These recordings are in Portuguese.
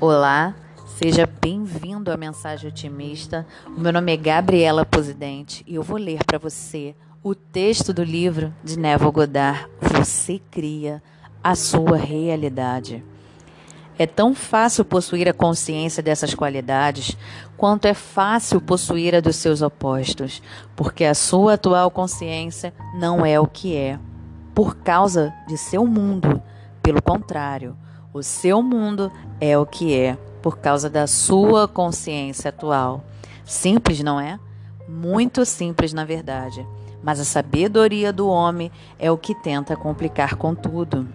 Olá, seja bem-vindo à Mensagem Otimista. O meu nome é Gabriela Presidente e eu vou ler para você o texto do livro de Neville Goddard, Você Cria a Sua Realidade. É tão fácil possuir a consciência dessas qualidades quanto é fácil possuir a dos seus opostos, porque a sua atual consciência não é o que é, por causa de seu mundo. Pelo contrário, o seu mundo é o que é por causa da sua consciência atual. Simples, não é? Muito simples, na verdade. Mas a sabedoria do homem é o que tenta complicar com tudo.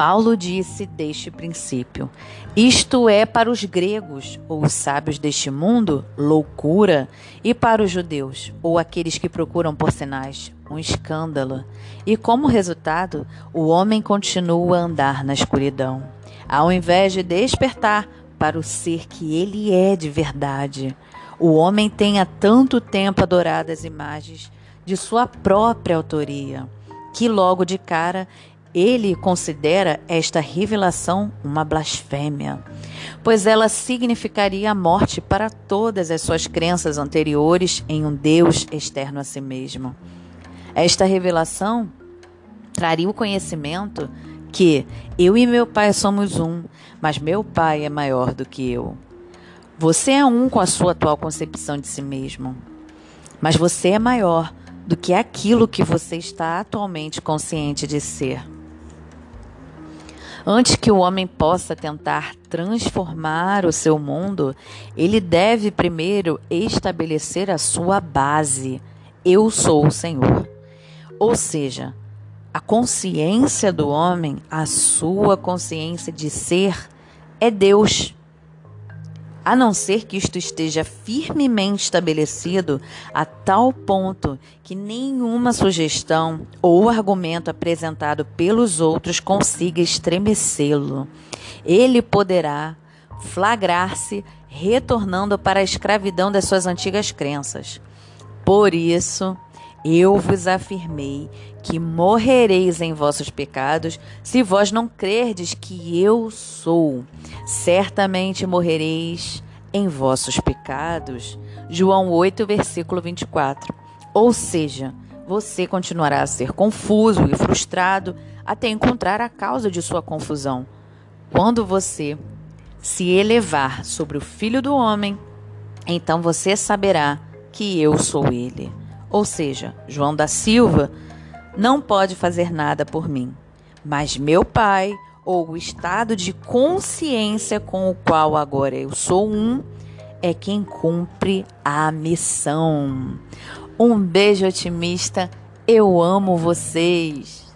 Paulo disse deste princípio: Isto é para os gregos, ou os sábios deste mundo, loucura, e para os judeus, ou aqueles que procuram por sinais, um escândalo. E como resultado, o homem continua a andar na escuridão, ao invés de despertar para o ser que ele é de verdade. O homem tem há tanto tempo adorado as imagens de sua própria autoria, que logo de cara ele considera esta revelação uma blasfêmia, pois ela significaria a morte para todas as suas crenças anteriores em um Deus externo a si mesmo. Esta revelação traria o conhecimento que eu e meu pai somos um, mas meu pai é maior do que eu. Você é um com a sua atual concepção de si mesmo, mas você é maior do que aquilo que você está atualmente consciente de ser. Antes que o homem possa tentar transformar o seu mundo, ele deve primeiro estabelecer a sua base. Eu sou o Senhor. Ou seja, a consciência do homem, a sua consciência de ser, é Deus. A não ser que isto esteja firmemente estabelecido a tal ponto que nenhuma sugestão ou argumento apresentado pelos outros consiga estremecê-lo, ele poderá flagrar-se retornando para a escravidão das suas antigas crenças. Por isso, eu vos afirmei que morrereis em vossos pecados, se vós não crerdes que eu sou. Certamente morrereis em vossos pecados. João 8, versículo 24. Ou seja, você continuará a ser confuso e frustrado até encontrar a causa de sua confusão. Quando você se elevar sobre o Filho do Homem, então você saberá que eu sou ele. Ou seja, João da Silva não pode fazer nada por mim, mas meu Pai, ou o estado de consciência com o qual agora eu sou um, é quem cumpre a missão. Um beijo otimista, eu amo vocês.